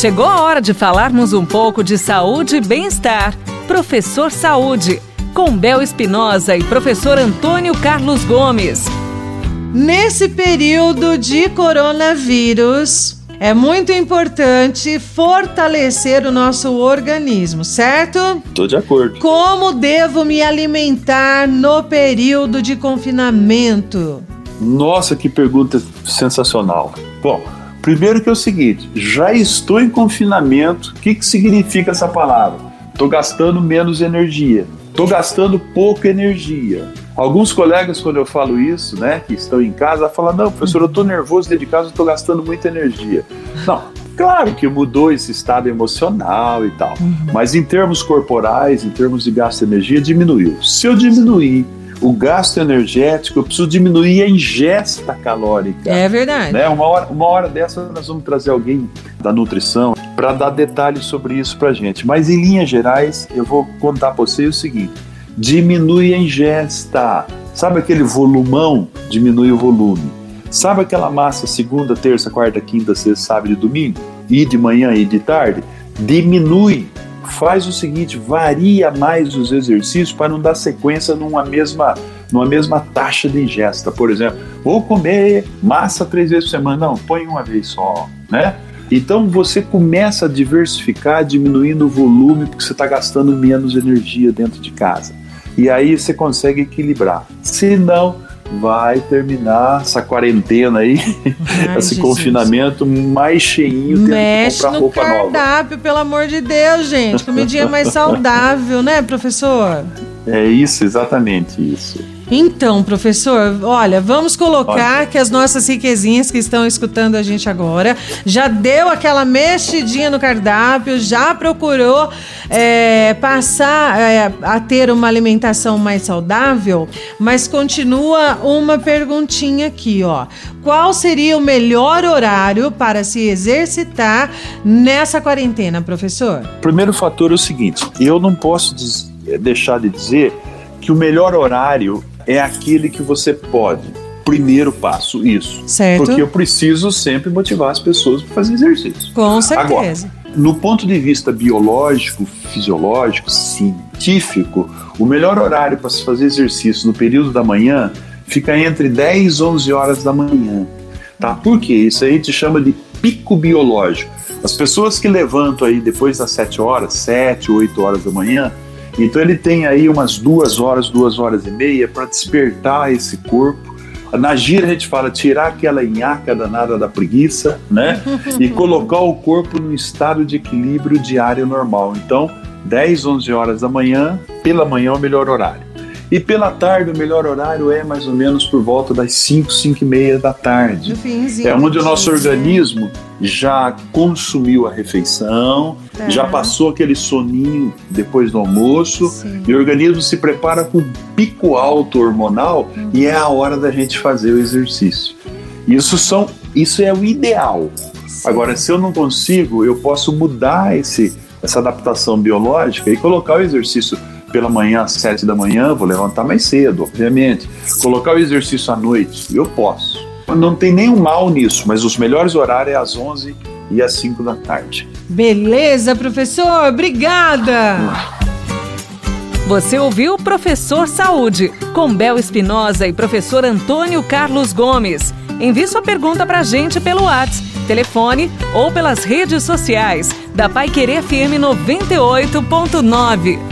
Chegou a hora de falarmos um pouco de saúde e bem-estar. Professor Saúde, com Bel Espinosa e professor Antônio Carlos Gomes. Nesse período de coronavírus, é muito importante fortalecer o nosso organismo, certo? Tô de acordo. Como devo me alimentar no período de confinamento? Nossa, que pergunta sensacional. Bom, primeiro que é o seguinte: já estou em confinamento. O que, que significa essa palavra? Estou gastando menos energia. Estou gastando pouca energia. Alguns colegas, quando eu falo isso, né, que estão em casa, falam: Não, professor, eu estou nervoso dentro de casa, estou gastando muita energia. Não, claro que mudou esse estado emocional e tal, uhum. mas em termos corporais, em termos de gasto de energia, diminuiu. Se eu diminuir o gasto energético, eu preciso diminuir a ingesta calórica. É verdade. Né? Uma, hora, uma hora dessa nós vamos trazer alguém da nutrição para dar detalhes sobre isso para gente. Mas em linhas gerais, eu vou contar para você o seguinte: diminui a ingesta. Sabe aquele volumão? Diminui o volume. Sabe aquela massa segunda, terça, quarta, quinta, sexta, sábado e domingo? E de manhã e de tarde? Diminui faz o seguinte, varia mais os exercícios para não dar sequência numa mesma, numa mesma taxa de ingesta. Por exemplo, vou comer massa três vezes por semana. Não, põe uma vez só, né? Então você começa a diversificar, diminuindo o volume, porque você está gastando menos energia dentro de casa. E aí você consegue equilibrar. Se não, vai terminar essa quarentena aí, Ai, esse Jesus. confinamento mais cheinho, tendo Mexe que comprar no roupa cardápio, nova. pelo amor de Deus, gente. Comidinha mais saudável, né, professor? É isso, exatamente isso. Então, professor, olha, vamos colocar olha. que as nossas riquezinhas que estão escutando a gente agora já deu aquela mexidinha no cardápio, já procurou é, passar é, a ter uma alimentação mais saudável, mas continua uma perguntinha aqui, ó. Qual seria o melhor horário para se exercitar nessa quarentena, professor? Primeiro fator é o seguinte: eu não posso deixar de dizer que o melhor horário é aquele que você pode. Primeiro passo, isso. Certo. Porque eu preciso sempre motivar as pessoas para fazer exercício. Com certeza. Agora, no ponto de vista biológico, fisiológico, científico, o melhor horário para se fazer exercício no período da manhã fica entre 10 e 11 horas da manhã. Tá? Por quê? Isso aí te chama de pico biológico. As pessoas que levantam aí depois das 7 horas, 7, 8 horas da manhã, então ele tem aí umas duas horas, duas horas e meia para despertar esse corpo. Na gira a gente fala tirar aquela nhaca danada da preguiça, né? e colocar o corpo num estado de equilíbrio diário normal. Então, 10, 11 horas da manhã, pela manhã é o melhor horário. E pela tarde, o melhor horário é mais ou menos por volta das 5, 5 e meia da tarde. é onde o nosso organismo já consumiu a refeição, é. já passou aquele soninho depois do almoço, Sim. e o organismo se prepara com um pico alto hormonal uhum. e é a hora da gente fazer o exercício. Isso, são, isso é o ideal. Sim. Agora, se eu não consigo, eu posso mudar esse, essa adaptação biológica e colocar o exercício pela manhã às sete da manhã, vou levantar mais cedo, obviamente. Colocar o exercício à noite, eu posso. Não tem nenhum mal nisso, mas os melhores horários é às onze e às cinco da tarde. Beleza, professor, obrigada! Você ouviu Professor Saúde, com Bel Espinosa e professor Antônio Carlos Gomes. Envie sua pergunta para a gente pelo WhatsApp, telefone ou pelas redes sociais da Pai Querer FM 98.9.